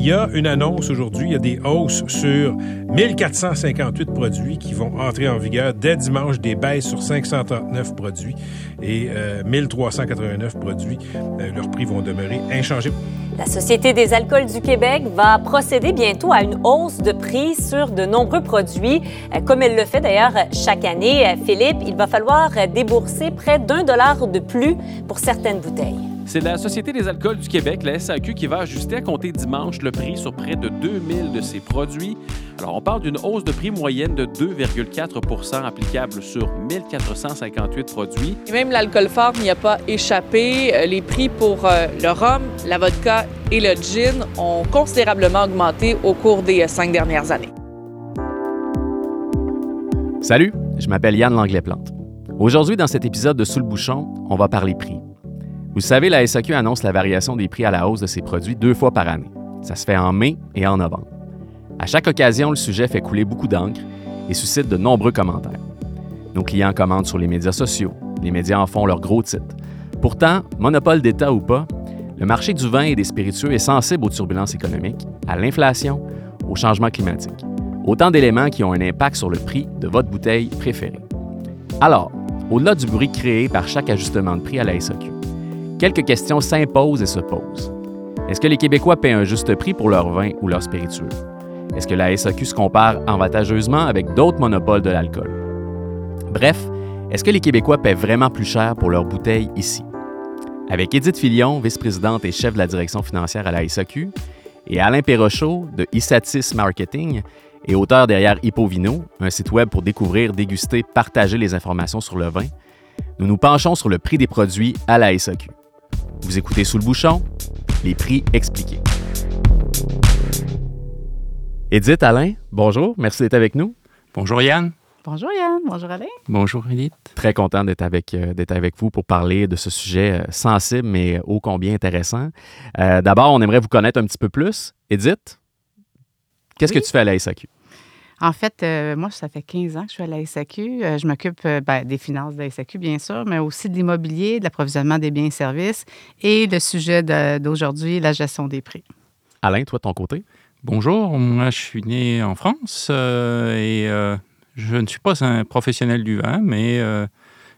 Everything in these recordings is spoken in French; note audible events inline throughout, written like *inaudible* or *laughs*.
il y a une annonce aujourd'hui, il y a des hausses sur 1458 produits qui vont entrer en vigueur dès dimanche, des baisses sur 539 produits et 1389 produits. leurs prix vont demeurer inchangés. La Société des alcools du Québec va procéder bientôt à une hausse de prix sur de nombreux produits, euh, comme elle le fait d'ailleurs chaque année. Euh, Philippe, il va falloir débourser près d'un dollar de plus pour certaines bouteilles. C'est la Société des alcools du Québec, la SAQ, qui va ajuster à compter dimanche le prix sur près de 2000 de ses produits. Alors, on parle d'une hausse de prix moyenne de 2,4% applicable sur 1458 produits. Et même l'alcool fort n'y a pas échappé. Euh, les prix pour euh, le rhum, la vodka et le gin ont considérablement augmenté au cours des euh, cinq dernières années. Salut, je m'appelle Yann Langlais-Plante. Aujourd'hui, dans cet épisode de Sous le bouchon, on va parler prix. Vous savez, la SAQ annonce la variation des prix à la hausse de ses produits deux fois par année. Ça se fait en mai et en novembre. À chaque occasion, le sujet fait couler beaucoup d'encre et suscite de nombreux commentaires. Nos clients commandent sur les médias sociaux, les médias en font leur gros titre. Pourtant, monopole d'État ou pas, le marché du vin et des spiritueux est sensible aux turbulences économiques, à l'inflation, au changement climatique. Autant d'éléments qui ont un impact sur le prix de votre bouteille préférée. Alors, au-delà du bruit créé par chaque ajustement de prix à la SAQ, quelques questions s'imposent et se posent. Est-ce que les Québécois paient un juste prix pour leur vin ou leur spiritueux? Est-ce que la SAQ se compare avantageusement avec d'autres monopoles de l'alcool? Bref, est-ce que les Québécois paient vraiment plus cher pour leurs bouteilles ici? Avec Édith Filion, vice-présidente et chef de la direction financière à la SAQ, et Alain Perrochot de Isatis Marketing et auteur derrière Hippovino, un site web pour découvrir, déguster, partager les informations sur le vin, nous nous penchons sur le prix des produits à la SAQ. Vous écoutez Sous le bouchon, les prix expliqués. Edith, Alain, bonjour, merci d'être avec nous. Bonjour Yann. Bonjour Yann, bonjour Alain. Bonjour Edith. Très content d'être avec, euh, d'être avec vous pour parler de ce sujet euh, sensible mais ô combien intéressant. Euh, d'abord, on aimerait vous connaître un petit peu plus. Edith, qu'est-ce que tu fais à la SAQ? En fait, euh, moi, ça fait 15 ans que je suis à la SAQ. Euh, je m'occupe euh, ben, des finances de la SAQ, bien sûr, mais aussi de l'immobilier, de l'approvisionnement des biens et services et le sujet d'aujourd'hui, la gestion des prix. Alain, toi, de ton côté? Bonjour, moi, je suis né en France et je ne suis pas un professionnel du vin, mais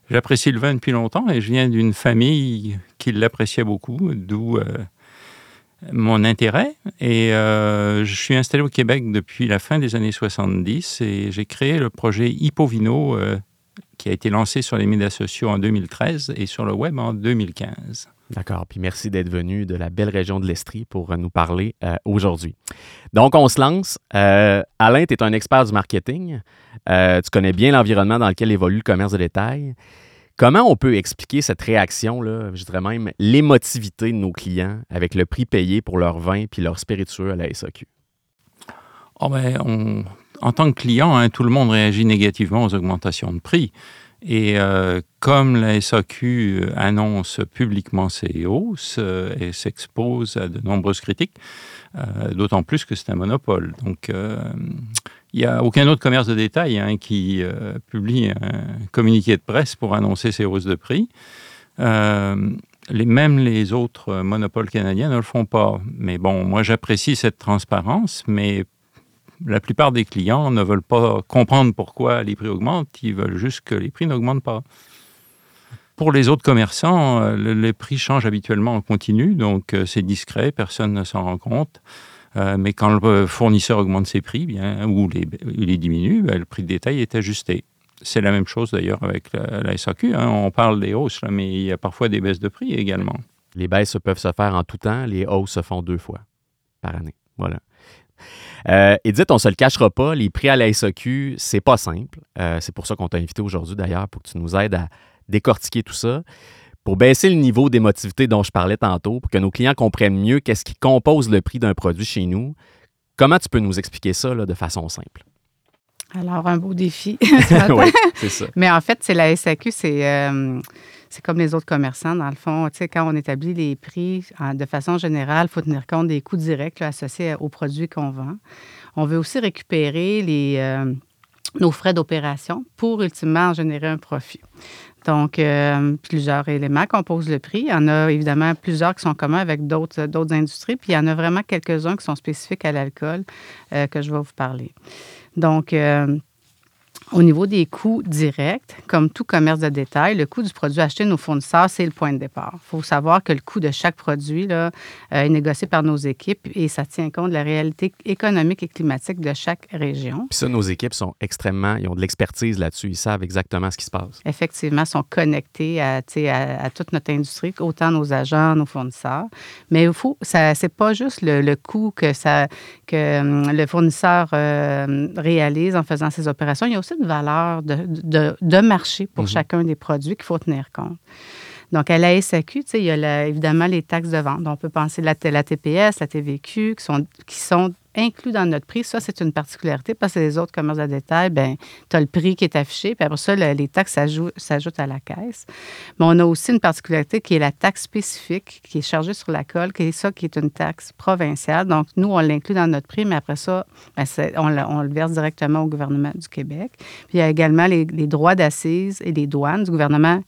j'apprécie le vin depuis longtemps et je viens d'une famille qui l'appréciait beaucoup, d'où mon intérêt. Et euh, je suis installé au Québec depuis la fin des années 70 et j'ai créé le projet Hippovino euh, qui a été lancé sur les médias sociaux en 2013 et sur le web en 2015. D'accord. Puis merci d'être venu de la belle région de l'Estrie pour nous parler euh, aujourd'hui. Donc, on se lance. Alain, tu es un expert du marketing. tu connais bien l'environnement dans lequel évolue le commerce de détail. Comment on peut expliquer cette réaction, je dirais même l'émotivité de nos clients avec le prix payé pour leur vin puis leur spiritueux à la SAQ? Oh ben, en tant que client, hein, tout le monde réagit négativement aux augmentations de prix. Et euh, comme la SAQ annonce publiquement ses hausses euh, et s'expose à de nombreuses critiques, euh, d'autant plus que c'est un monopole. Il n'y a aucun autre commerce de détail hein, qui euh, publie un communiqué de presse pour annoncer ses hausses de prix. Euh, les, même les autres monopoles canadiens ne le font pas. Mais bon, moi j'apprécie cette transparence, mais la plupart des clients ne veulent pas comprendre pourquoi les prix augmentent, ils veulent juste que les prix n'augmentent pas. Pour les autres commerçants, euh, les prix changent habituellement en continu, donc c'est discret, personne ne s'en rend compte. Euh, mais quand le fournisseur augmente ses prix bien, ou les, diminue, ben, le prix de détail est ajusté. C'est la même chose d'ailleurs avec la, SAQ. Hein. On parle des hausses, mais il y a parfois des baisses de prix également. Les baisses peuvent se faire en tout temps, les hausses se font deux fois par année. Voilà. Euh, Edith, on ne se le cachera pas, les prix à la SAQ, c'est pas simple. Euh, c'est pour ça qu'on t'a invité aujourd'hui d'ailleurs, pour que tu nous aides à décortiquer tout ça pour baisser le niveau d'émotivité dont je parlais tantôt, pour que nos clients comprennent mieux qu'est-ce qui compose le prix d'un produit chez nous, comment tu peux nous expliquer ça de façon simple? Alors, un beau défi. *laughs* oui, c'est ça. Mais en fait, c'est la SAQ, euh, c'est comme les autres commerçants. Dans le fond, tu sais, quand on établit les prix de façon générale, il faut tenir compte des coûts directs associés aux produits qu'on vend. On veut aussi récupérer les, euh, nos frais d'opération pour ultimement générer un profit. Donc, euh, plusieurs éléments composent le prix. Il y en a évidemment plusieurs qui sont communs avec d'autres, d'autres industries, puis il y en a vraiment quelques-uns qui sont spécifiques à l'alcool euh, que je vais vous parler. Donc, euh, au niveau des coûts directs, comme tout commerce de détail, le coût du produit acheté de nos fournisseurs, c'est le point de départ. Il faut savoir que le coût de chaque produit là, euh, est négocié par nos équipes et ça tient compte de la réalité économique et climatique de chaque région. Puis ça, nos équipes sont extrêmement, ils ont de l'expertise là-dessus, ils savent exactement ce qui se passe. Effectivement, sont connectés à, à, à toute notre industrie, autant nos agents, nos fournisseurs. Mais il faut, ça, c'est pas juste le, le coût que, ça, que hum, le fournisseur euh, réalise en faisant ses opérations. Il y a aussi une valeur de, de, de marché pour Mhm. chacun des produits qu'il faut tenir compte. Donc, à la SAQ, tu sais, il y a la- évidemment les taxes de vente. On peut penser la, la TPS, la TVQ, qui sont, qui sont inclus dans notre prix. Ça, c'est une particularité parce que les autres commerces de détail, ben tu as le prix qui est affiché, puis après ça, le- les taxes s'ajou- s'ajoutent à la caisse. Mais on a aussi une particularité qui est la taxe spécifique qui est chargée sur la colle, qui est ça, qui est une taxe provinciale. Donc, nous, on l'inclut dans notre prix, mais après ça, ben, on, le- verse directement au gouvernement du Québec. Puis, il y a également les, droits d'assises et les douanes du gouvernement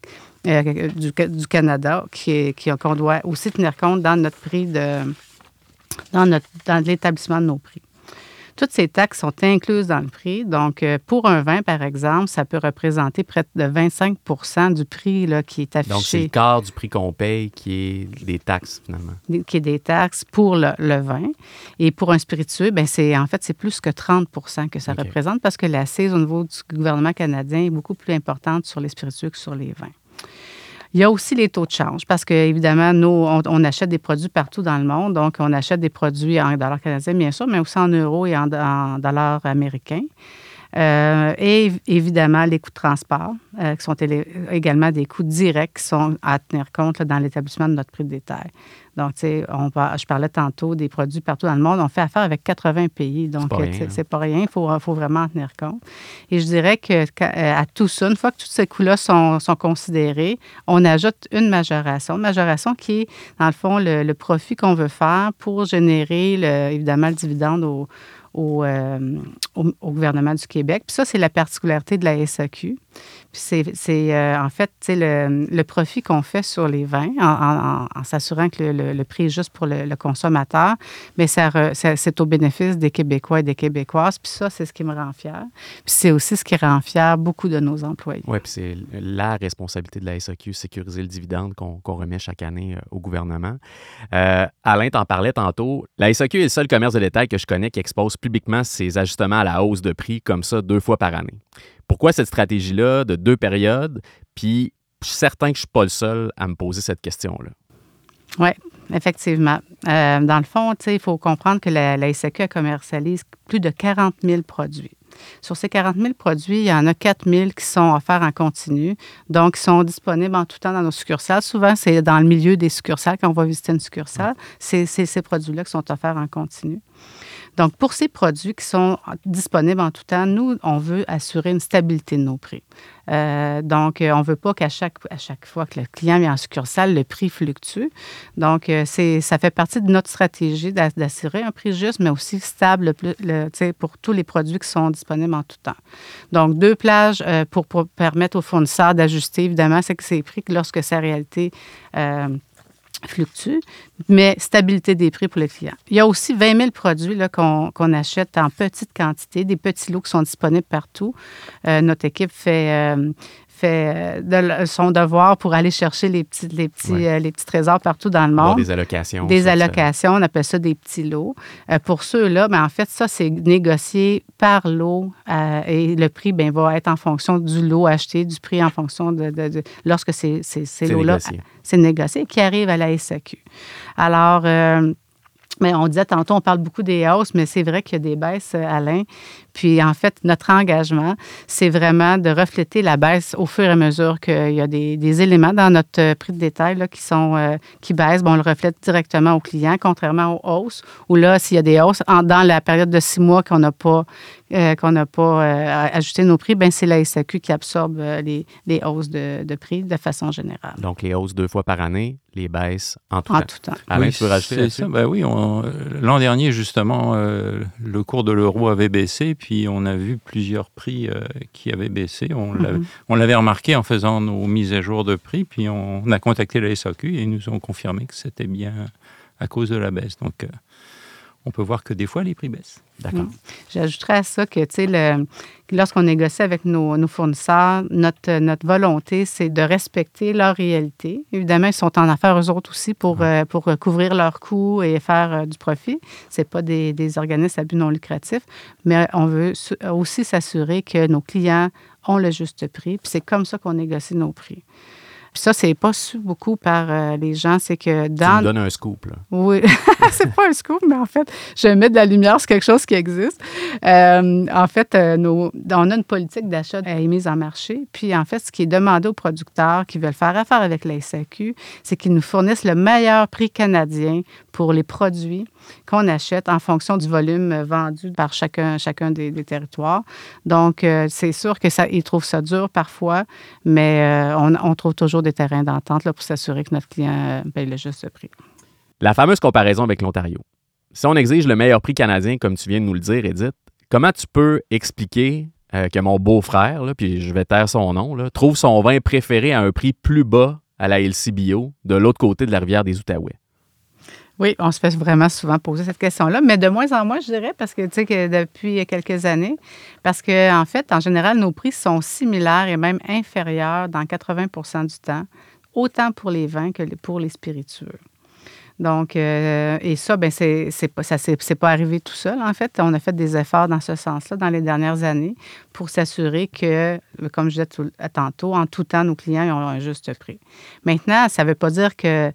euh, du, Canada est- qui- qu'on doit aussi tenir compte dans notre prix de dans, notre, dans l'établissement de nos prix. Toutes ces taxes sont incluses dans le prix. Donc, euh, pour un vin, par exemple, ça peut représenter près de 25% du prix là, qui est Donc, c'est le affiché, quart du prix qu'on paye qui est des taxes, finalement. qui est des taxes pour le, le vin. Et pour un spiritueux, ben c'est en fait, c'est plus que 30% que ça représente parce que l'assise au niveau du gouvernement canadien est beaucoup plus importante sur les spiritueux que sur les vins. Il y a aussi les taux de change parce que, évidemment, nous, on, achète des produits partout dans le monde. Donc, on achète des produits en dollars canadiens, bien sûr, mais aussi en euros et en dollars américains. Euh, et év- évidemment, les coûts de transport, euh, qui sont également des coûts directs qui sont à tenir compte là, dans l'établissement de notre prix de détail. Donc, tu sais, on par- je parlais tantôt des produits partout dans le monde. On fait affaire avec 80 pays. Donc, euh, c'est pas rien. Il faut, faut vraiment en tenir compte. Et je dirais que quand- à tout ça, une fois que tous ces coûts-là sont, sont considérés, on ajoute une majoration. Une majoration qui est, dans le fond, le, le profit qu'on veut faire pour générer, le- évidemment, le dividende au, au, euh, au- gouvernement du Québec. Puis ça, c'est la particularité de la SAQ. Puis c'est, euh, en fait, le, le profit qu'on fait sur les vins, en, s'assurant que le, prix est juste pour le, consommateur, mais c'est au bénéfice des Québécois et des Québécoises. Puis ça, c'est ce qui me rend fier. Puis c'est aussi ce qui rend fier beaucoup de nos employés. Oui, puis c'est la responsabilité de la SAQ, sécuriser le dividende qu'on remet chaque année euh, au gouvernement. Euh, Alain t'en parlait tantôt. La SAQ est le seul commerce de détail que je connais qui expose publiquement ses ajustements la hausse de prix comme ça deux fois par année. Pourquoi cette stratégie-là de deux périodes? Puis je suis certain que je ne suis pas le seul à me poser cette question-là. Oui, effectivement. Euh, dans le fond, il faut comprendre que la, la SAQ elle commercialise plus de 40 000 produits. Sur ces 40 000 produits, il y en a 4 000 qui sont offerts en continu, donc qui sont disponibles en tout temps dans nos succursales. Souvent, c'est dans le milieu des succursales, quand on va visiter une succursale, c'est ces produits-là qui sont offerts en continu. Donc, pour ces produits qui sont disponibles en tout temps, nous, on veut assurer une stabilité de nos prix. Euh, donc, euh, on ne veut pas qu'à chaque, à chaque fois que le client vient en succursale, le prix fluctue. Donc, euh, c'est, ça fait partie de notre stratégie d'a- d'assurer un prix juste, mais aussi stable pour tous les produits qui sont disponibles en tout temps. Donc, deux plages pour, permettre aux fournisseurs d'ajuster, évidemment, que c'est prix que lorsque sa réalité fluctue, mais stabilité des prix pour les clients. Il y a aussi 20 000 produits là, qu'on, achète en petite quantité, des petits lots qui sont disponibles partout. Euh, notre équipe fait, euh, fait euh, de- son devoir pour aller chercher les petits, les, petits, Ouais. euh, les petits trésors partout dans le monde. des allocations. Des ça- allocations, on appelle ça des petits lots. Pour ceux-là, ben, en fait, ça, c'est négocié par lot et le prix ben, va être en fonction du lot acheté, du prix en fonction de, de- de- lorsque ces, ces, ces lots-là. C'est négocié, qui arrive à la SAQ. Alors, euh, mais on disait tantôt, on parle beaucoup des hausses, mais c'est vrai qu'il y a des baisses, euh, Alain. Puis, en fait, notre engagement, c'est vraiment de refléter la baisse au fur et à mesure qu'il y a des, éléments dans notre euh, prix de détail qui, sont, qui baissent. Bon, on le reflète directement aux clients, contrairement aux hausses, où là, s'il y a des hausses, dans la période de six mois qu'on n'a pas, euh, qu'on n'a pas euh, ajusté nos prix, ben c'est la SAQ qui absorbe euh, les, les hausses de, de prix de façon générale. Donc, les hausses deux fois par année, les baisses en tout En temps. tout temps. Alain, Oui, tu veux rajouter ça. Ben oui, on- l'an dernier, justement, euh, le cours de l'euro avait baissé, puis on a vu plusieurs prix euh, qui avaient baissé. On l'avait- Mhm. on l'avait remarqué en faisant nos mises à jour de prix, puis on a contacté la SAQ et ils nous ont confirmé que c'était bien à cause de la baisse. Donc, euh, on peut voir que des fois, les prix baissent. D'accord. J'ajouterais à ça que, tu sais, le- lorsqu'on négocie avec nos, nos fournisseurs, notre, notre volonté, c'est de respecter leur réalité. Évidemment, ils sont en affaires, eux autres aussi, pour, euh, pour euh, couvrir leurs coûts et faire euh, du profit. Ce pas des, des organismes à but non lucratif, mais on veut aussi s'assurer que nos clients ont le juste prix. Puis c'est comme ça qu'on négocie nos prix. Puis ça, c'est pas su beaucoup par euh, les gens, c'est que Tu dans... me donnes un scoop. Là. Oui, *laughs* c'est pas un scoop, mais en fait, je mets de la lumière sur quelque chose qui existe. Euh, en fait, euh, nos- on a une politique d'achat euh, émise en marché. Puis, en fait, ce qui est demandé aux producteurs qui veulent faire affaire avec la SAQ, c'est qu'ils nous fournissent le meilleur prix canadien pour les produits qu'on achète en fonction du volume euh, vendu par chacun, chacun des, territoires. Donc, euh, c'est sûr que ça, trouvent ça dur parfois, mais euh, on, trouve toujours des terrains d'entente pour s'assurer que notre client paye le juste prix. La fameuse comparaison avec l'Ontario. Si on exige le meilleur prix canadien, comme tu viens de nous le dire, Edith, comment tu peux expliquer que mon beau-frère, puis je vais taire son nom, trouve son vin préféré à un prix plus bas à la LCBO de l'autre côté de la rivière des Outaouais? Oui, on se fait vraiment souvent poser cette question-là, mais de moins en moins, je dirais, parce que tu sais que depuis quelques années, parce que en fait, en général, nos prix sont similaires et même inférieurs dans 80% du temps, autant pour les vins que pour les spiritueux. Donc, euh, et ça, ben c'est pas c'est pas arrivé tout seul. En fait, on a fait des efforts dans ce sens-là dans les dernières années pour s'assurer que, comme je disais tout- tantôt, en tout temps, nos clients ont un juste prix. Maintenant, ça ne veut pas dire que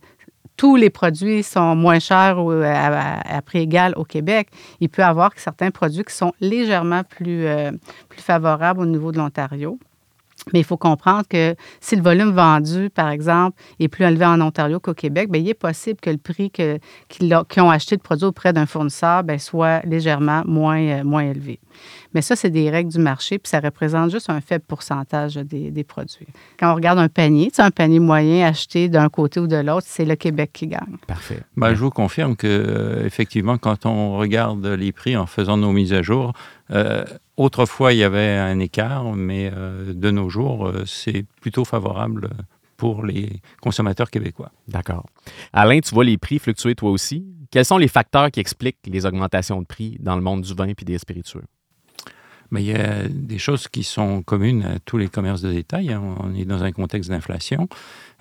tous les produits sont moins chers ou à, à- à prix égal au Québec. Il peut y avoir certains produits qui sont légèrement plus, euh, plus favorables au niveau de l'Ontario. Mais il faut comprendre que si le volume vendu, par exemple, est plus élevé en Ontario qu'au Québec, bien, il est possible que le prix que- qu'ils ont acheté le produit auprès d'un fournisseur bien, soit légèrement moins, euh, moins élevé. Mais ça, c'est des règles du marché, puis ça représente juste un faible pourcentage des, des produits. Quand on regarde un panier, tu sais, un panier moyen acheté d'un côté ou de l'autre, c'est le Québec qui gagne. Parfait. Ben, je vous confirme que euh, effectivement, quand on regarde les prix en faisant nos mises à jour, euh, autrefois il y avait un écart, mais euh, de nos jours, euh, c'est plutôt favorable pour les consommateurs québécois. D'accord. Alain, tu vois les prix fluctuer toi aussi? Quels sont les facteurs qui expliquent les augmentations de prix dans le monde du vin et des spiritueux? Mais il y a des choses qui sont communes à tous les commerces de détail. hein. On est dans un contexte d'inflation.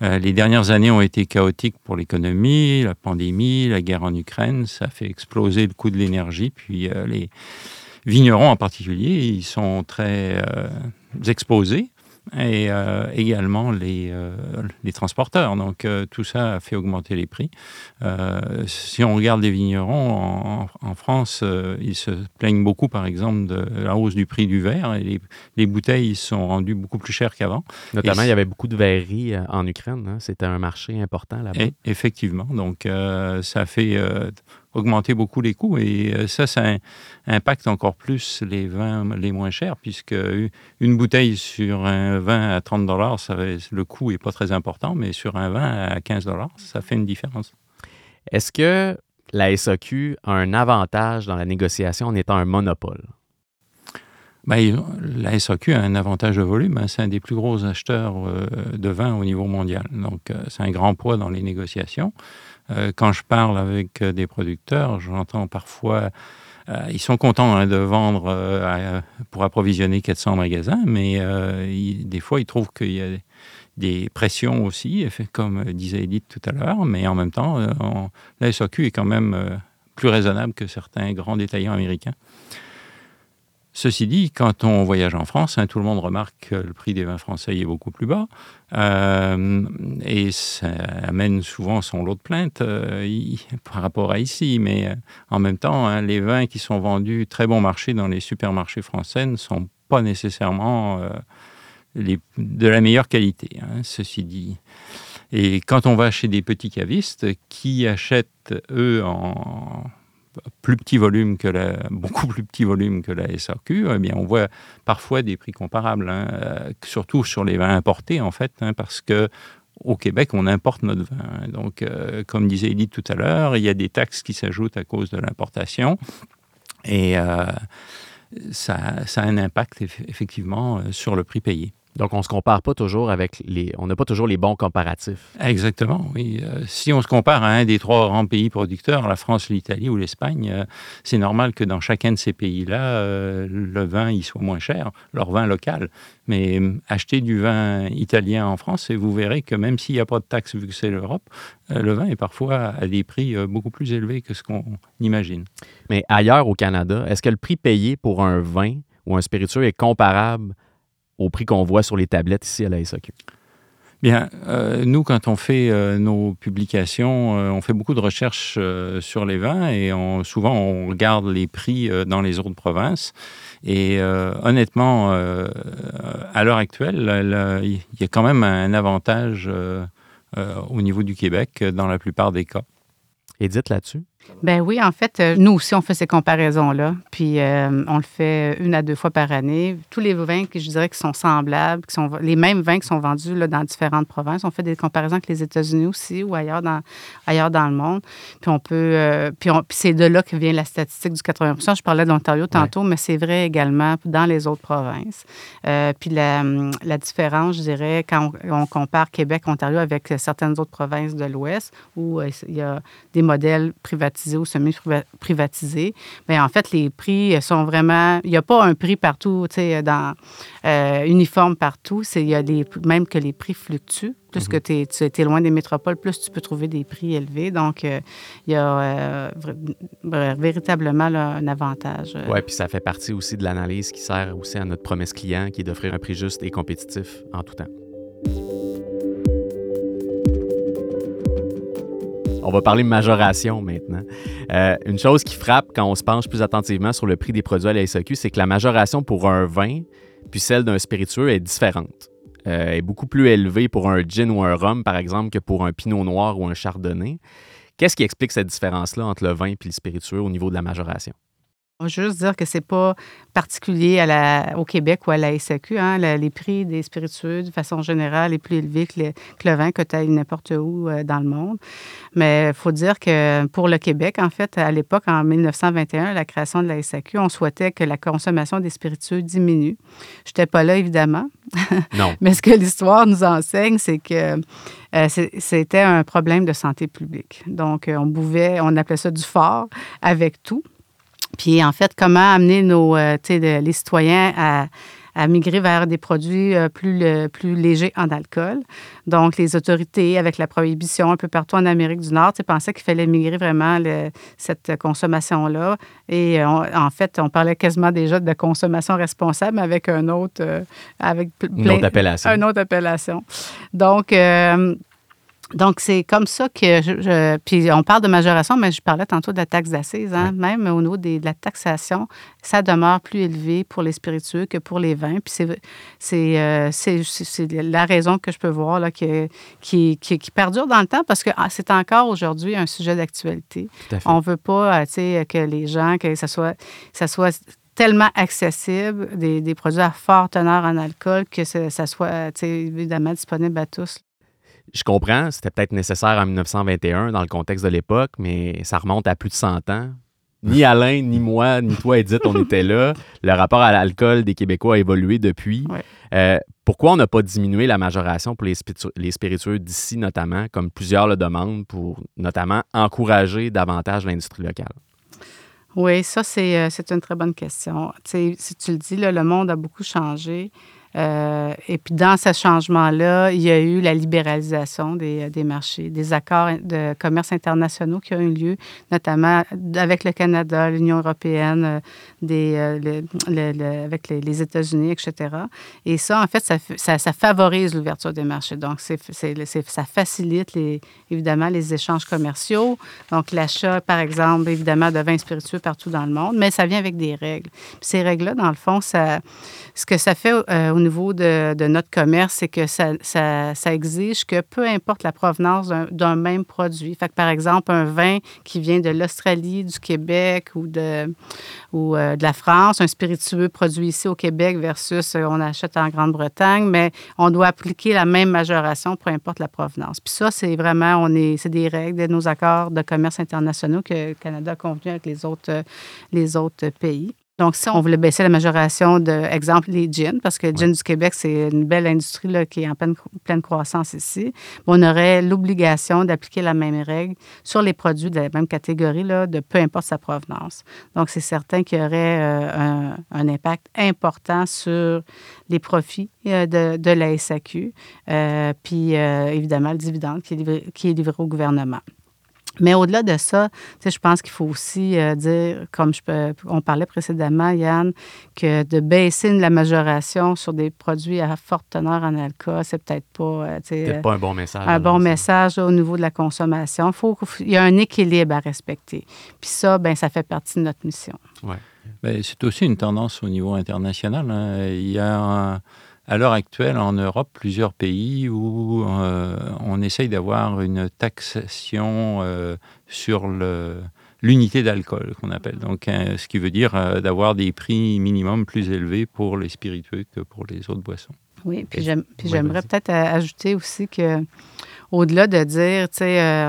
Euh, les dernières années ont été chaotiques pour l'économie, la pandémie, la guerre en Ukraine. Ça fait exploser le coût de l'énergie. Puis euh, les vignerons en particulier, ils sont très euh, exposés. Et euh, également les, euh, les transporteurs. Donc euh, tout ça a fait augmenter les prix. Si on regarde les vignerons en, en France, ils se plaignent beaucoup, par exemple, de la hausse du prix du verre et les, les bouteilles sont rendues beaucoup plus chères qu'avant. Notamment, Et- il y avait beaucoup de verreries en Ukraine. hein. C'était un marché important là-bas. Et, effectivement, donc ça fait euh, augmenter beaucoup les coûts et euh, ça, ça im- impacte encore plus les vins les moins chers puisque une bouteille sur un vin à 30 dollars, le coût est pas très important, mais sur un vin à 15 dollars, ça fait une différence. Est-ce que la SAQ a un avantage dans la négociation en étant un monopole? Ben, la SAQ a un avantage de volume. hein. C'est un des plus gros acheteurs euh, de vin au niveau mondial. Donc, euh, c'est un grand poids dans les négociations. Euh, quand je parle avec euh, des producteurs, j'entends parfois, euh, ils sont contents hein, de vendre pour approvisionner 400 magasins, mais des fois, ils trouvent qu'il y a des pressions aussi, comme disait Edith tout à l'heure, mais en même temps, on- la SAQ est quand même plus raisonnable que certains grands détaillants américains. Ceci dit, quand on voyage en France, hein, tout le monde remarque que le prix des vins français est beaucoup plus bas. Euh, et ça amène souvent son lot de plaintes euh, par rapport à ici. Mais euh, en même temps, hein, les vins qui sont vendus très bon marché dans les supermarchés français ne sont pas nécessairement de la meilleure qualité, hein, ceci dit. Et quand on va chez des petits cavistes qui achètent, eux, en plus petit volume que la, *laughs* beaucoup plus petit volume que la SAQ, eh bien, on voit parfois des prix comparables, hein, euh, surtout sur les vins importés, en fait, hein, parce que au Québec, on importe notre vin. Donc, euh, comme disait Edith tout à l'heure, il y a des taxes qui s'ajoutent à cause de l'importation. Et euh, ça, a un impact effectivement sur le prix payé. Donc, on ne se compare pas toujours avec les. On n'a pas toujours les bons comparatifs. Exactement, oui. Euh, si on se compare à un des trois grands pays producteurs, la France, l'Italie ou l'Espagne, euh, c'est normal que dans chacun de ces pays-là, euh, le vin y soit moins cher, leur vin local. Mais acheter du vin italien en France et vous verrez que même s'il n'y a pas de taxe vu que c'est l'Europe, le vin est parfois à des prix beaucoup plus élevés que ce qu'on imagine. Mais ailleurs au Canada, est-ce que le prix payé pour un vin ou un spiritueux est comparable au prix qu'on voit sur les tablettes ici à la SAQ? Bien, euh, nous, quand on fait euh, nos publications, euh, on fait beaucoup de recherches sur les vins et on, souvent on regarde les prix dans les autres provinces. Et honnêtement, à l'heure actuelle, il y a quand même un avantage au niveau du Québec dans la plupart des cas. Edith, là-dessus? Ben oui, en fait, euh, nous aussi, on fait ces comparaisons-là. Puis euh, on le fait une à deux fois par année. Tous les vins que je dirais qui sont semblables, qui sont les mêmes vins qui sont vendus là, dans différentes provinces. On fait des comparaisons avec les États-Unis aussi ou ailleurs dans, ailleurs dans le monde. Puis on peut. Euh, puis, c'est de là que vient la statistique du 80 Je parlais d'Ontario tantôt, mais c'est vrai également dans les autres provinces. puis la, la, différence, je dirais, quand on, on compare Québec-Ontario avec certaines autres provinces de l'Ouest, où il y a des modèles ou semi-privatisés, bien, en fait, les prix sont vraiment. Il n'y a pas un prix partout, tu sais, dans, euh, uniforme partout. Il y a les, même que les prix fluctuent. Plus que mhm. tu es, loin des métropoles, plus tu peux trouver des prix élevés. Donc, euh, il y a euh, véritablement un avantage. Oui, puis ça fait partie aussi de l'analyse qui sert aussi à notre promesse client, qui est d'offrir un prix juste et compétitif en tout temps. On va parler majoration maintenant. Euh, une chose qui frappe quand on se penche plus attentivement sur le prix des produits à la SAQ, c'est que la majoration pour un vin puis celle d'un spiritueux est différente. Euh, est beaucoup plus élevée pour un gin ou un rhum, par exemple, que pour un pinot noir ou un chardonnay. Qu'est-ce qui explique cette différence-là entre le vin et le spiritueux au niveau de la majoration? Je veux juste dire que c'est pas particulier à la, au Québec ou à la SAQ. Hein. les prix des spiritueux, de façon générale, est plus élevé que, le, vin que tu as n'importe où euh, dans le monde. Mais il faut dire que pour le Québec, en fait, à l'époque, en 1921, la création de la SAQ, on souhaitait que la consommation des spiritueux diminue. Je n'étais pas là, évidemment. Non. *laughs* Mais ce que l'histoire nous enseigne, c'est que euh, c'était un problème de santé publique. Donc, on bouvait, on appelait ça du fort avec tout. Puis en fait, comment amener nos, euh, les citoyens à, migrer vers des produits euh, plus, plus légers en alcool. Donc, les autorités, avec la prohibition un peu partout en Amérique du Nord, pensaient qu'il fallait migrer vraiment cette consommation-là. Et en fait, on parlait quasiment déjà de consommation responsable avec un autre... Euh, avec plein, une autre appellation. Une autre appellation. Donc, donc, c'est comme ça que je, Puis, on parle de majoration, mais je parlais tantôt de la taxe d'assises. Hein? Même au niveau de la taxation, ça demeure plus élevé pour les spiritueux que pour les vins. Puis, c'est euh, la raison que je peux voir là, qui, qui, qui, perdure dans le temps parce que ah, c'est encore aujourd'hui un sujet d'actualité. On ne veut pas euh, que les gens, que ça soit, ça soit tellement accessible, des, des, produits à forte teneur en alcool, que ça soit évidemment disponible à tous je comprends, c'était peut-être nécessaire en 1921 dans le contexte de l'époque, mais ça remonte à plus de 100 ans. Ni *laughs* Alain, ni moi, ni toi, Edith, on était là. Le rapport à l'alcool des Québécois a évolué depuis. Euh, pourquoi on n'a pas diminué la majoration pour les, les spiritueux d'ici, notamment, comme plusieurs le demandent, pour notamment encourager davantage l'industrie locale? Oui, ça, c'est euh, une très bonne question. si tu le dis, le monde a beaucoup changé. Euh, et puis dans ce changement-là, il y a eu la libéralisation des, des, marchés, des accords de commerce internationaux qui ont eu lieu, notamment avec le Canada, l'Union européenne, euh, des, euh, avec les, États-Unis, etc. Et ça, en fait, ça, ça, favorise l'ouverture des marchés. Donc, c'est, ça facilite évidemment les échanges commerciaux. Donc, l'achat, par exemple, évidemment, de vins spiritueux partout dans le monde, mais ça vient avec des règles. Ces règles-là, dans le fond, ça, ce que ça fait au niveau de, notre commerce, c'est que ça, exige que peu importe la provenance d'un même produit. Fait que, par exemple, un vin qui vient de l'Australie, du Québec ou de, euh, la France, un spiritueux produit ici au Québec versus euh, on achète en Grande-Bretagne, mais on doit appliquer la même majoration, peu importe la provenance. Puis ça, c'est vraiment, on est, c'est des règles de nos accords de commerce internationaux que le Canada a convenu avec les autres pays. Donc, si on voulait baisser la majoration de, exemple, les jeans, parce que le jean du Québec, c'est une belle industrie là, qui est en pleine, pleine croissance ici, on aurait l'obligation d'appliquer la même règle sur les produits de la même catégorie, là, de peu importe sa provenance. Donc, c'est certain qu'il y aurait euh, un, impact important sur les profits euh, de, de, la SAQ, euh, puis évidemment le dividende qui qui est livré au gouvernement. Mais au-delà de ça, je pense qu'il faut aussi euh, dire, comme je peux, on parlait précédemment, Yann, que de baisser la majoration sur des produits à forte teneur en alcool, c'est peut-être pas, euh, peut pas un bon message. Un bon message au niveau de la consommation. Faut, il y a un équilibre à respecter. Puis ça, ben, ça fait partie de notre mission. Ouais. Ben, c'est aussi une tendance au niveau international. Hein. Il y a un à l'heure actuelle, en Europe, plusieurs pays où euh, on essaye d'avoir une taxation euh, sur l'unité d'alcool qu'on appelle. Donc, euh, ce qui veut dire d'avoir des prix minimum plus élevés pour les spiritueux que pour les autres boissons. Oui, puis j'aimerais peut-être ajouter aussi que, au-delà de dire, tu sais,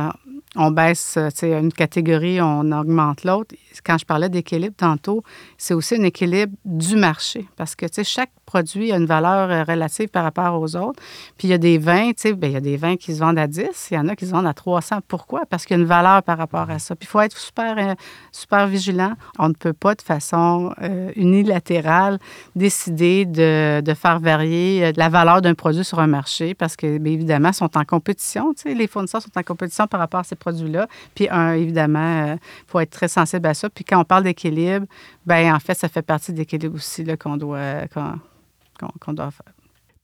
on baisse une catégorie, on augmente l'autre. Quand je parlais d'équilibre tantôt, c'est aussi un équilibre du marché parce que chaque produit a une valeur euh, relative par rapport aux autres. Puis il y a des vins, tu sais, bien, il y a des vins qui se vendent à 10, il y en a qui se vendent à 300. Pourquoi? Parce qu'il y a une valeur par rapport à ça. Puis il faut être super, euh, super vigilant. On ne peut pas de façon euh, unilatérale décider de, de, faire varier la valeur d'un produit sur un marché parce que, bien évidemment, ils sont en compétition. Tu sais, les fournisseurs sont en compétition par rapport à ces produits-là. Puis, évidemment, il faut être très sensible à ça. Puis quand on parle d'équilibre, bien, en fait, ça fait partie de l'équilibre aussi qu'on doit, qu'on doit faire.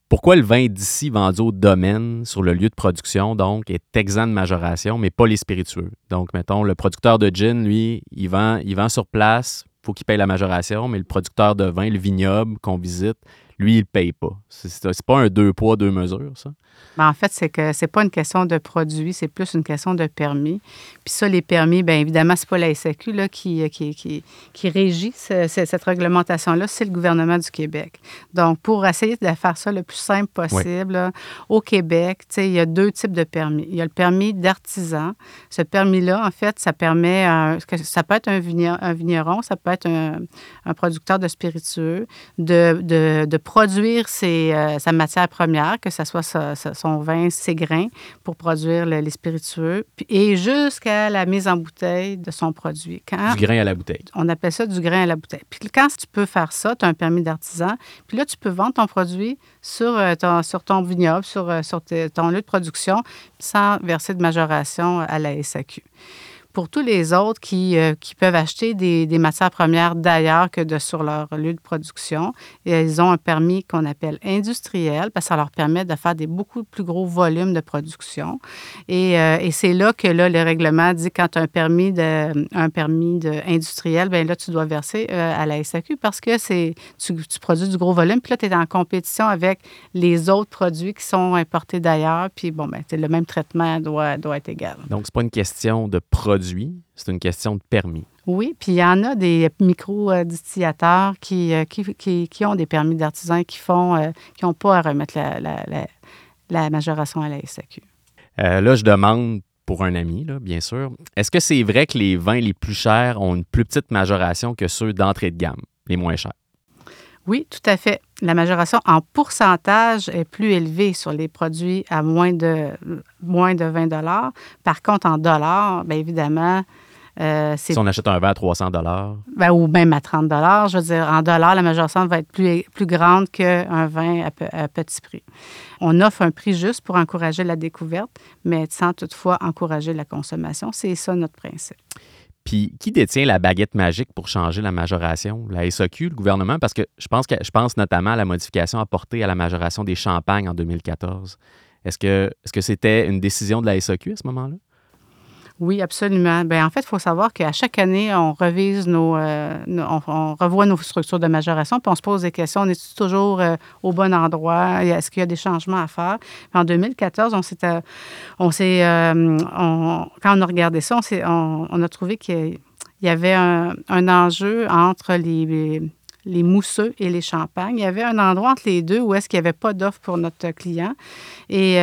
Pourquoi le vin d'ici vendu au domaine, sur le lieu de production, donc, est exempt de majoration, mais pas les spiritueux? Donc, mettons, le producteur de gin, lui, il vend, il vend sur place, il faut qu'il paye la majoration, mais le producteur de vin, le vignoble qu'on visite, lui, il ne paye pas. C'est pas un deux poids, deux mesures, ça? En fait, c'est que c'est pas une question de produit, c'est plus une question de permis. Puis ça, les permis, bien évidemment, c'est pas la SAQ là, qui, qui, qui, qui régit cette réglementation-là, c'est le gouvernement du Québec. Donc, pour essayer de faire ça le plus simple possible, au Québec, il y a deux types de permis. Il y a le permis d'artisan. Ce permis-là, en fait, ça permet, ça peut être un, vigneron, ça peut être un, un producteur de spiritueux, de, de, de produire ses, euh, sa matière première, que ce soit son vin, ses grains, pour produire les spiritueux, et jusqu'à la mise en bouteille de son produit. Quand, du grain à la bouteille. On appelle ça du grain à la bouteille. Puis quand tu peux faire ça, tu as un permis d'artisan, puis là, tu peux vendre ton produit sur, euh, ton, sur ton vignoble, sur, euh, sur ton lieu de production, sans verser de majoration à la SAQ pour tous les autres qui, euh, qui peuvent acheter des, des, matières premières d'ailleurs que de sur leur lieu de production. Ils ont un permis qu'on appelle industriel parce que ça leur permet de faire des beaucoup plus gros volumes de production. Et, euh, et c'est là que là, le règlement dit quand tu as un permis, de, un permis de industriel, bien là, tu dois verser euh, à la SAQ parce que tu, produis du gros volume. Puis là, tu es en compétition avec les autres produits qui sont importés d'ailleurs. Puis bon, ben, le même traitement doit, doit être égal. Donc, c'est pas une question de produit c'est une question de permis. Oui, puis il y en a des micro-distillateurs qui, euh, qui, qui, ont des permis d'artisan qui font euh, qui n'ont pas à remettre la, la, la, majoration à la SAQ. Euh, là, je demande pour un ami, là, bien sûr. Est-ce que c'est vrai que les vins les plus chers ont une plus petite majoration que ceux d'entrée de gamme, les moins chers? Oui, tout à fait. La majoration en pourcentage est plus élevée sur les produits à moins de, moins de 20 Par contre, en dollars, bien évidemment, euh, si on achète un vin à 300 dollars. Ben, ou même à 30 dollars, je veux dire, en dollars, la majoration va être plus, plus grande qu'un vin à, petit prix. On offre un prix juste pour encourager la découverte, mais sans toutefois encourager la consommation. C'est ça notre principe. Puis qui détient la baguette magique pour changer la majoration? La SAQ, le gouvernement? Parce que je pense, que, je pense notamment à la modification apportée à la majoration des champagnes en 2014. Est-ce que est-ce que c'était une décision de la SAQ à ce moment-là? Oui, absolument. Bien, en fait, il faut savoir qu'à chaque année, on revise nos, euh, on, revoit nos structures de majoration, puis on se pose des questions. On est toujours euh, au bon endroit? Est-ce qu'il y a des changements à faire? En 2014, on s'est, euh, on s'est, quand on a regardé ça, on, on- a trouvé qu'il y avait un, enjeu entre les, les mousseux et les champagnes. Il y avait un endroit entre les deux où est-ce qu'il n'y avait pas d'offre pour notre client. Et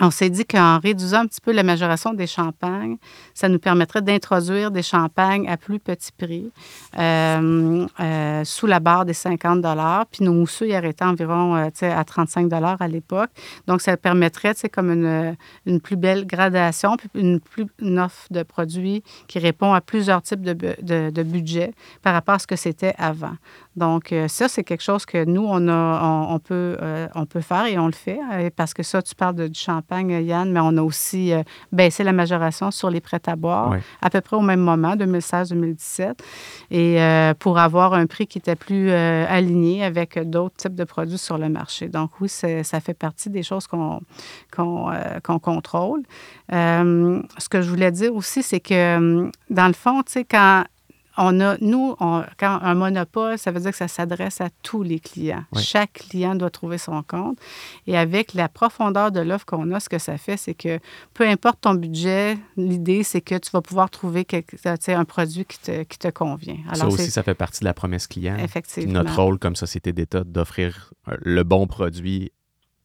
on s'est dit qu'en réduisant un petit peu la majoration des champagnes, ça nous permettrait d'introduire des champagnes à plus petit prix, euh, euh, sous la barre des 50 Puis nos mousseux, ils arrêtaient environ euh, à 35 à l'époque. Donc, ça permettrait, comme une, plus belle gradation, puis une, plus, une offre de produits qui répond à plusieurs types de, de, budgets par rapport à ce que c'était avant. Donc, euh, ça, c'est quelque chose que nous, on, a, peut, faire et on le fait. parce que ça, tu parles de, du champagne, Yann, mais on a aussi euh, baissé la majoration sur les prêts à boire à peu près au même moment, 2016-2017, et euh, pour avoir un prix qui était plus euh, aligné avec d'autres types de produits sur le marché. Donc oui, ça fait partie des choses qu'on qu'on euh, qu'on contrôle. Ce que je voulais dire aussi, c'est que hum, dans le fond, tu sais, quand on a, nous, on- quand un monopole, ça veut dire que ça s'adresse à tous les clients. Oui. Chaque client doit trouver son compte. Et avec la profondeur de l'offre qu'on a, ce que ça fait, c'est que peu importe ton budget, l'idée, c'est que tu vas pouvoir trouver quelque- un produit qui te, qui te convient. ça aussi, ça fait partie de la promesse client. Effectivement. notre rôle comme société d'État d'offrir euh, le bon produit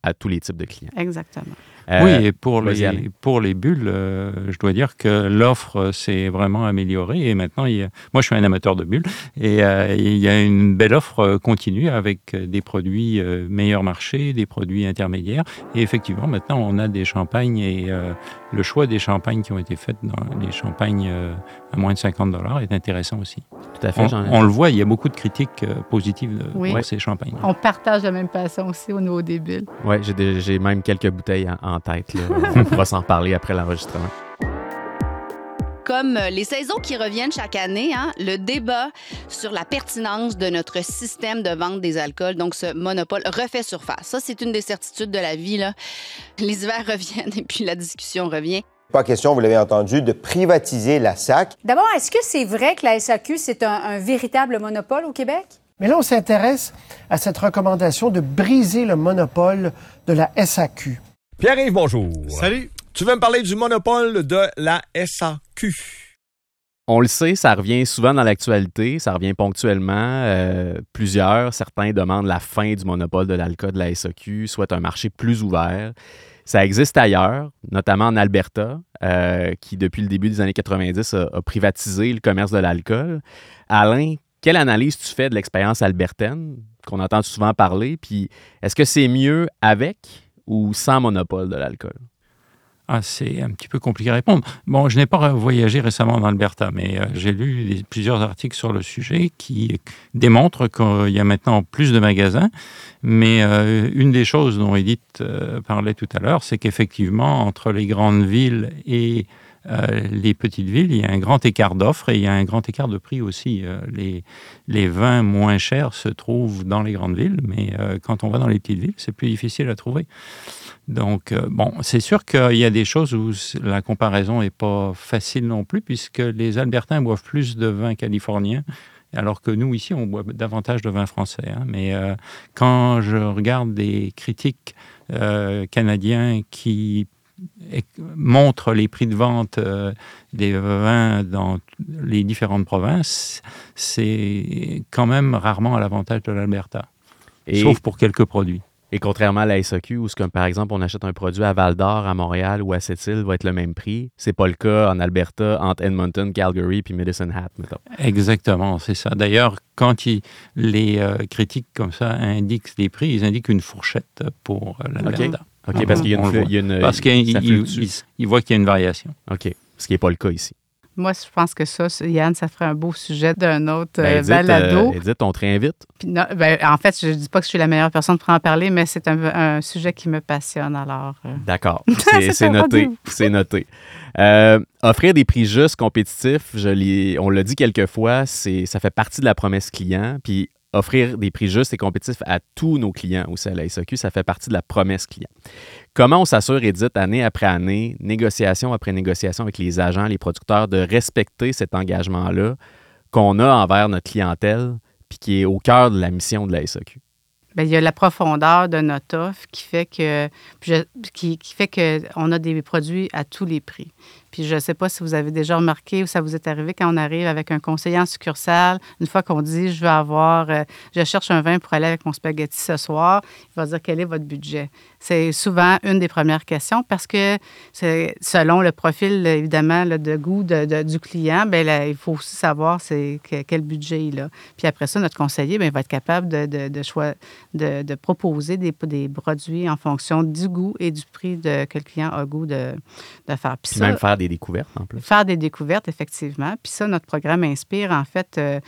à tous les types de clients. Exactement. Euh, oui, et pour les, pour les bulles, euh, je dois dire que l'offre s'est vraiment améliorée. Et maintenant, il y a- moi, je suis un amateur de bulles. Et euh, il y a une belle offre continue avec des produits euh, meilleur marché, des produits intermédiaires. Et effectivement, maintenant, on a des champagnes et euh, le choix des champagnes qui ont été faites dans les champagnes euh, à moins de 50 dollars est intéressant aussi. Tout à fait, On, on le voit, il y a beaucoup de critiques euh, positives Oui. pour ces champagnes. On partage la même passion aussi au niveau des bulles. Ouais, j'ai même quelques bouteilles en, en tête. là. On pourra s'en reparler après l'enregistrement. Comme euh, les saisons qui reviennent chaque année, hein, le débat sur la pertinence de notre système de vente des alcools, donc ce monopole, refait surface. Ça, c'est une des certitudes de la vie. Là. Les hivers *laughs* reviennent et puis la discussion revient. Pas question, vous l'avez entendu, de privatiser la SAC. D'abord, est-ce que c'est vrai que la SAQ, c'est un, un véritable monopole au Québec? Mais là, on s'intéresse à cette recommandation de briser le monopole de la SAQ. Pierre-Yves, bonjour. Salut. Tu veux me parler du monopole de la SAQ? On le sait, ça revient souvent dans l'actualité, ça revient ponctuellement. euh, plusieurs, certains demandent la fin du monopole de l'alcool de la SAQ, souhaitent un marché plus ouvert. Ça existe ailleurs, notamment en Alberta, euh, qui depuis le début des années 90 a, a privatisé le commerce de l'alcool. Alain, quelle analyse tu fais de l'expérience albertaine qu'on entend souvent parler? Puis est-ce que c'est mieux avec ou sans monopole de l'alcool? Ah, c'est un petit peu compliqué à répondre. Bon, je n'ai pas voyagé récemment en Alberta, mais euh, j'ai lu plusieurs articles sur le sujet qui démontrent qu'il y a maintenant plus de magasins. Mais euh, une des choses dont Edith euh, parlait tout à l'heure, c'est qu'effectivement, entre les grandes villes et euh, les petites villes, il y a un grand écart d'offres et il y a un grand écart de prix aussi. Euh, les, vins moins chers se trouvent dans les grandes villes, mais euh, quand on va dans les petites villes, c'est plus difficile à trouver. Donc, bon, c'est sûr qu'il y a des choses où la comparaison n'est pas facile non plus, puisque les Albertains boivent plus de vin californien, alors que nous, ici, on boit davantage de vin français. hein. Mais quand je regarde des critiques canadiens qui montrent les prix de vente euh, des vins dans les différentes provinces, c'est quand même rarement à l'avantage de l'Alberta, Et- sauf pour quelques produits. Et contrairement à la SAQ, où, ce que, par exemple, on achète un produit à Val d'Or, à Montréal ou à Sept-Îles, va être le même prix, c'est pas le cas en Alberta, entre Edmonton, Calgary puis Medicine Hat, mettons. Exactement, c'est ça. D'ailleurs, quand les euh, critiques comme ça indiquent les prix, ils indiquent une fourchette pour euh, l'Alberta. OK, parce qu'il y a une On le flu- voit. il y a une- Parce ils voient qu'il y a une variation. OK, ce qui n'est pas le cas ici. Moi, je pense que ça, Yann, ça ferait un beau sujet d'un autre Ben, euh, Edith, balado. euh, Edith, on te réinvite. Puis non, ben, en fait, je ne dis pas que je suis la meilleure personne pour en parler, mais c'est un, un sujet qui me passionne. Alors, euh, D'accord, *laughs* c'est C'est c'est un noté. *laughs* C'est noté. Euh, offrir des prix justes, compétitifs, je l'ai- on l'a dit quelques fois, c'est- ça fait partie de la promesse client. Puis offrir des prix justes et compétitifs à tous nos clients aussi à la SAQ. Ça fait partie de la promesse client. Comment on s'assure, Edith, année après année, négociation après négociation avec les agents, les producteurs, de respecter cet engagement-là qu'on a envers notre clientèle, puis qui est au cœur de la mission de la SAQ? Bien, il y a la profondeur de notre offre qui fait que qui, qui fait qu'on a des produits à tous les prix. Puis je ne sais pas si vous avez déjà remarqué ou ça vous est arrivé quand on arrive avec un conseiller en succursale, une fois qu'on dit je veux avoir, euh, je cherche un vin pour aller avec mon spaghetti ce soir, il va dire quel est votre budget? C'est souvent une des premières questions parce que c'est selon le profil évidemment de goût du client, bien, il faut aussi savoir c'est quel budget il a. Puis après ça, notre conseiller bien, va être capable de, de, de, de proposer des, des, produits en fonction du goût et du prix de, que le client a goût de, faire. Puis, même faire des découvertes en plus. Faire des découvertes, effectivement. Puis ça, notre programme Inspire, en fait, euh,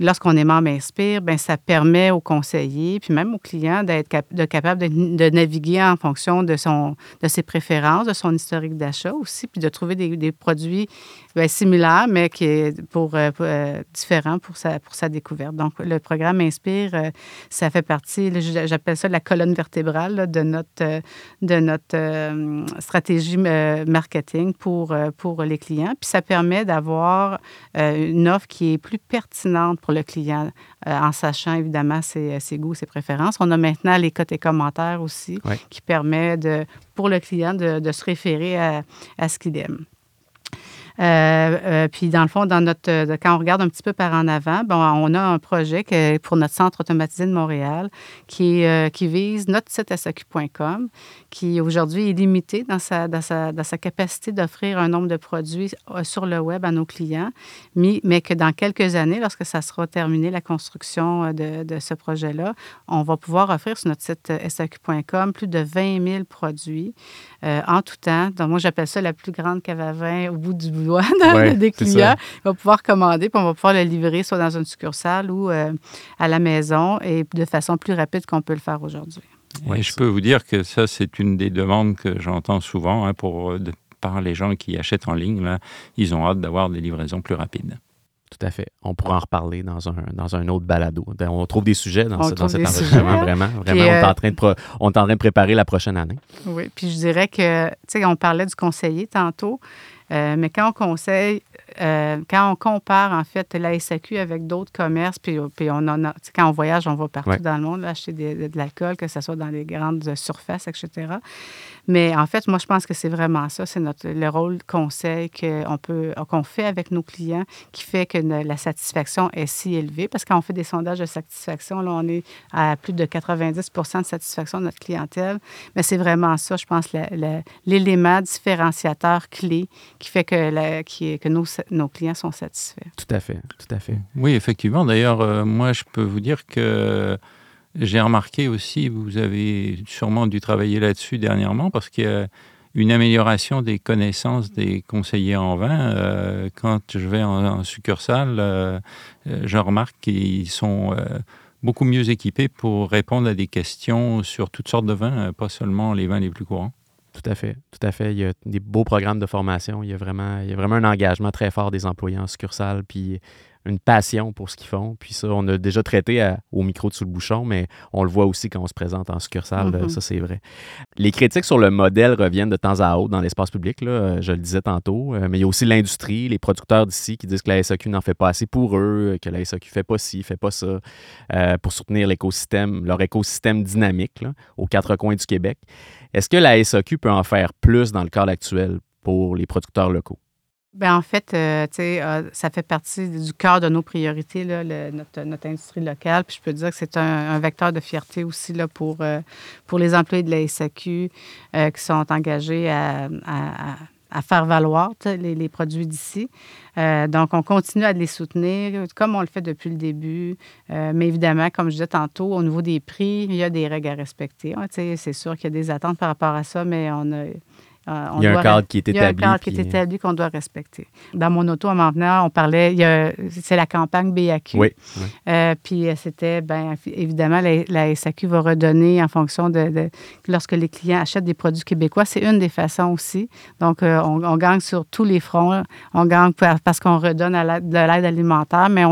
lorsqu'on est membre Inspire, bien, ça permet aux conseillers, puis même aux clients, d'être capable de, naviguer en fonction de, son, de ses préférences, de son historique d'achat aussi, puis de trouver des, produits bien, similaires, mais qui est pour, euh, euh, différents pour sa, pour sa découverte. Donc, le programme Inspire, euh, ça fait partie, j'appelle ça la colonne vertébrale de notre, de notre stratégie marketing pour, pour les clients. Puis ça permet d'avoir une offre qui est plus pertinente le client, euh, en sachant évidemment ses, ses, goûts, ses préférences. On a maintenant les cotes et commentaires aussi, qui permet de, pour le client de, se référer à, à ce qu'il aime. Euh, euh, puis, dans le fond, euh, quand on regarde un petit peu par en avant, bon, on a un projet pour notre centre automatisé de Montréal qui, vise notre site SAQ.com, qui aujourd'hui est limité dans sa, capacité d'offrir un nombre de produits sur le web à nos clients, mais, mais que dans quelques années, lorsque ça sera terminé, la construction de, de ce projet-là, on va pouvoir offrir sur notre site SAQ.com plus de 20 000 produits en tout temps. Donc, moi, j'appelle ça la plus grande cave à vin au bout du bout des clients. Il va pouvoir commander, puis on va pouvoir le livrer soit dans une succursale ou euh, à la maison et de façon plus rapide qu'on peut le faire aujourd'hui. Oui, je peux vous dire que ça, c'est une des demandes que j'entends souvent hein, pour, euh, par les gens qui achètent en ligne. Là, ils ont hâte d'avoir des livraisons plus rapides. Tout à fait. On pourra en reparler dans un, dans un autre balado. On trouve des sujets dans, cet enregistrement, vraiment. Vraiment, on, est en euh, train de on est en train de préparer la prochaine année. Oui, puis je dirais que, tu sais, on parlait du conseiller tantôt. Euh, mais quand on conseille, euh, quand on compare en fait la SAQ avec d'autres commerces, puis, puis on en a, quand on voyage, on va partout dans le monde acheter de, l'alcool, que ce soit dans les grandes surfaces, etc. Mais en fait, moi, je pense que c'est vraiment ça, c'est notre le rôle conseil qu'on peut qu'on fait avec nos clients qui fait que la satisfaction est si élevée. Parce que quand on fait des sondages de satisfaction, là, on est à plus de 90% de satisfaction de notre clientèle. Mais c'est vraiment ça, je pense, l'élément différenciateur clé qui fait que, la, qui, que nos, nos, clients sont satisfaits. Tout à fait, tout à fait. Oui, effectivement. D'ailleurs, euh, moi, je peux vous dire que j'ai remarqué aussi, vous avez sûrement dû travailler là-dessus dernièrement, parce qu'il y a une amélioration des connaissances des conseillers en vin. Euh, quand je vais en, succursale, euh, je remarque qu'ils sont beaucoup mieux équipés pour répondre à des questions sur toutes sortes de vins, pas seulement les vins les plus courants. Tout à fait, tout à fait. Il y a des beaux programmes de formation. Il y a vraiment, il y a vraiment un engagement très fort des employés en succursale, puis une passion pour ce qu'ils font. Puis ça, on a déjà traité au micro de sous le bouchon, mais on le voit aussi quand on se présente en succursale. Mm-hmm. Ça, c'est vrai. Les critiques sur le modèle reviennent de temps à autre dans l'espace public. Là, je le disais tantôt. Euh, mais il y a aussi l'industrie, les producteurs d'ici qui disent que la SAQ n'en fait pas assez pour eux, que la SAQ fait pas ci, fait pas ça, euh, pour soutenir l'écosystème, leur écosystème dynamique aux quatre coins du Québec. Est-ce que la SAQ peut en faire plus dans le cadre actuel pour les producteurs locaux? Bien, en fait, euh, euh, ça fait partie du cœur de nos priorités, là, notre, notre, industrie locale. Puis je peux dire que c'est un, vecteur de fierté aussi là, pour, euh, pour les employés de la SAQ qui sont engagés à, à, faire valoir les, les, produits d'ici. donc, on continue à les soutenir comme on le fait depuis le début. mais évidemment, comme je disais tantôt, au niveau des prix, il y a des règles à respecter. c'est sûr qu'il y a des attentes par rapport à ça, mais on a euh, il y a un cadre qui est établi. Il y a un cadre qui est établi qu'on doit respecter. Dans mon auto, en m'en venant, on parlait, c'est la campagne BAQ. Oui. Euh, puis c'était, bien, évidemment, la, SAQ va redonner en fonction de, lorsque les clients achètent des produits québécois. C'est une des façons aussi. Donc, euh, on, gagne sur tous les fronts. On gagne parce qu'on redonne de l'aide alimentaire, mais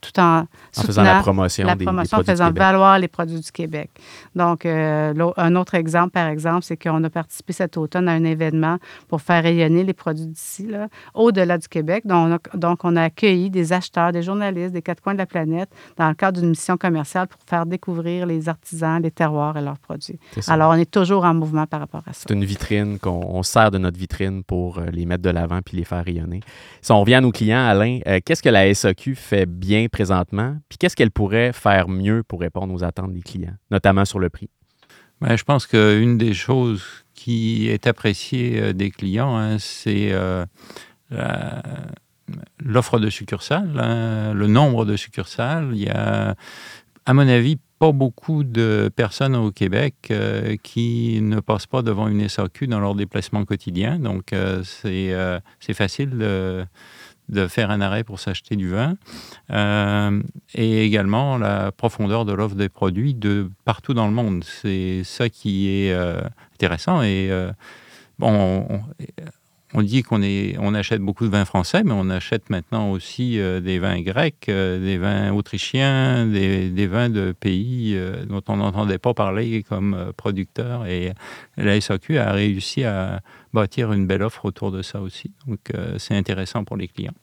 tout en, en faisant la promotion, la promotion, en faisant valoir les produits du Québec. Donc, un autre exemple, par exemple, c'est qu'on a participé cet automne à un événement pour faire rayonner les produits d'ici, au-delà du Québec. Donc on, a, donc, on a accueilli des acheteurs, des journalistes des quatre coins de la planète dans le cadre d'une mission commerciale pour faire découvrir les artisans, les terroirs et leurs produits. Alors, on est toujours en mouvement par rapport à ça. C'est une vitrine qu'on sert de notre vitrine pour euh, les mettre de l'avant puis les faire rayonner. Si on revient à nos clients, Alain, euh, qu'est-ce que la SAQ fait bien présentement? Puis qu'est-ce qu'elle pourrait faire mieux pour répondre aux attentes des clients, notamment sur le prix? Ben, je pense qu'une des choses qui est appréciée euh, des clients, hein, c'est euh, l'offre de succursales, hein, le nombre de succursales. Il y a, à mon avis, pas beaucoup de personnes au Québec euh, qui ne passent pas devant une SAQ dans leur déplacement quotidien. Donc, c'est facile de de faire un arrêt pour s'acheter du vin, euh, et également la profondeur de l'offre des produits de partout dans le monde. C'est ça qui est euh, intéressant. Et euh, bon, on, dit qu'on on achète beaucoup de vins français, mais on achète maintenant aussi des vins grecs, des vins autrichiens, des, des vins de pays dont on n'entendait pas parler comme producteurs. Et la SAQ a réussi à bâtir une belle offre autour de ça aussi. Donc, euh, c'est intéressant pour les clients.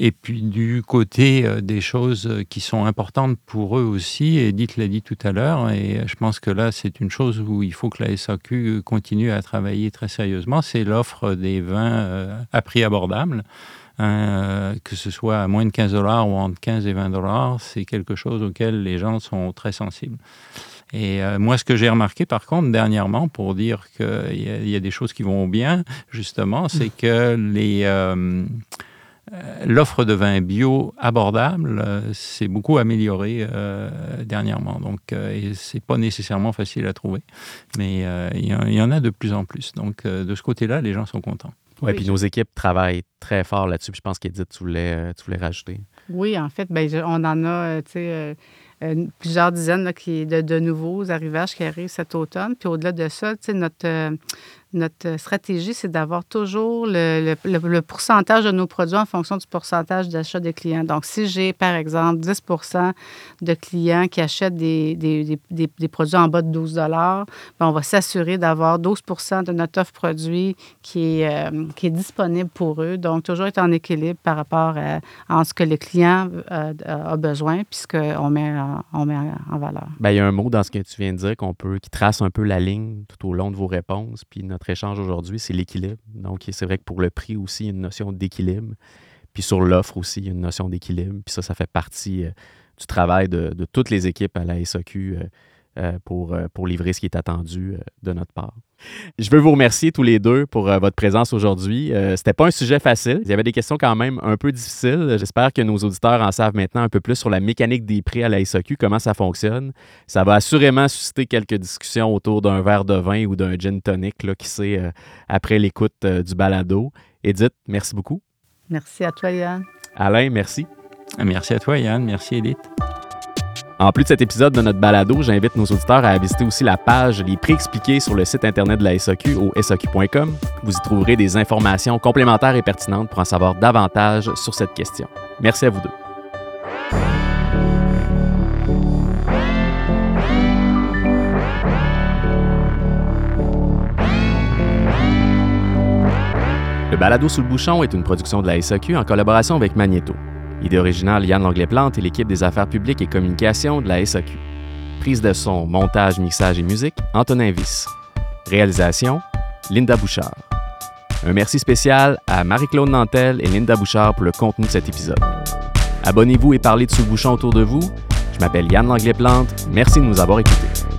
Et puis du côté euh, des choses qui sont importantes pour eux aussi, Edith l'a dit tout à l'heure, et je pense que là c'est une chose où il faut que la SAQ continue à travailler très sérieusement, c'est l'offre des vins euh, à prix abordable. Hein, que ce soit à moins de 15 dollars ou entre 15 et 20 dollars, c'est quelque chose auquel les gens sont très sensibles. Et euh, moi, ce que j'ai remarqué, par contre, dernièrement, pour dire qu'il y, y, a des choses qui vont bien, justement, c'est que les... Euh, euh, l'offre de vin bio abordable s'est beaucoup améliorée dernièrement. Donc, et c'est pas nécessairement facile à trouver, mais il y, en a de plus en plus. Donc, de ce côté-là, les gens sont contents. Ouais, oui, puis nos équipes travaillent très fort là-dessus. Je pense qu'Edith, tu voulais, tu voulais rajouter. Oui, en fait, ben, on en a, tu sais euh, plusieurs dizaines qui, de, de, nouveaux arrivages qui arrivent cet automne. Puis au-delà de ça, notre, euh, notre stratégie, c'est d'avoir toujours le, le, pourcentage de nos produits en fonction du pourcentage d'achat des clients. Donc, si j'ai, par exemple, 10% de clients qui achètent des, des, des, des produits en bas de 12 ben, on va s'assurer d'avoir 12% de notre offre produit qui est, euh, qui est disponible pour eux. Donc, toujours être en équilibre par rapport à, ce que le client euh, a besoin puis ce qu'on met, on met en valeur. Bien, il y a un mot dans ce que tu viens de dire qu'on peut, qui trace un peu la ligne tout au long de vos réponses. Puis notre échange aujourd'hui, c'est l'équilibre. Donc, c'est vrai que pour le prix aussi, il y a une notion d'équilibre. Puis sur l'offre aussi, il y a une notion d'équilibre. Puis ça, ça fait partie euh, du travail de, toutes les équipes à la SAQ euh, pour, pour livrer ce qui est attendu de notre part. Je veux vous remercier tous les deux pour euh, votre présence aujourd'hui. Euh, C'était pas un sujet facile. Il y avait des questions quand même un peu difficiles. J'espère que nos auditeurs en savent maintenant un peu plus sur la mécanique des prix à la SAQ, comment ça fonctionne. Ça va assurément susciter quelques discussions autour d'un verre de vin ou d'un gin tonic, là, qui sait, euh, après l'écoute euh, du balado. Edith, merci beaucoup. Merci à toi, Yann. Alain, merci. Merci à toi, Yann. Merci, Edith. En plus de cet épisode de notre balado, j'invite nos auditeurs à visiter aussi la page Les prix expliqués sur le site internet de la SAQ au SAQ.com. Vous y trouverez des informations complémentaires et pertinentes pour en savoir davantage sur cette question. Merci à vous deux. Le balado sous le bouchon est une production de la SAQ en collaboration avec Magneto. Idée originale Yann Langlais-Plante et l'équipe des affaires publiques et communications de la SAQ. Prise de son, montage, mixage et musique, Antonin Viss. Réalisation, Linda Bouchard. Un merci spécial à Marie-Claude Nantel et Linda Bouchard pour le contenu de cet épisode. Abonnez-vous et parlez de sous bouchon autour de vous. Je m'appelle Yann Langlais-Plante. Merci de nous avoir écoutés.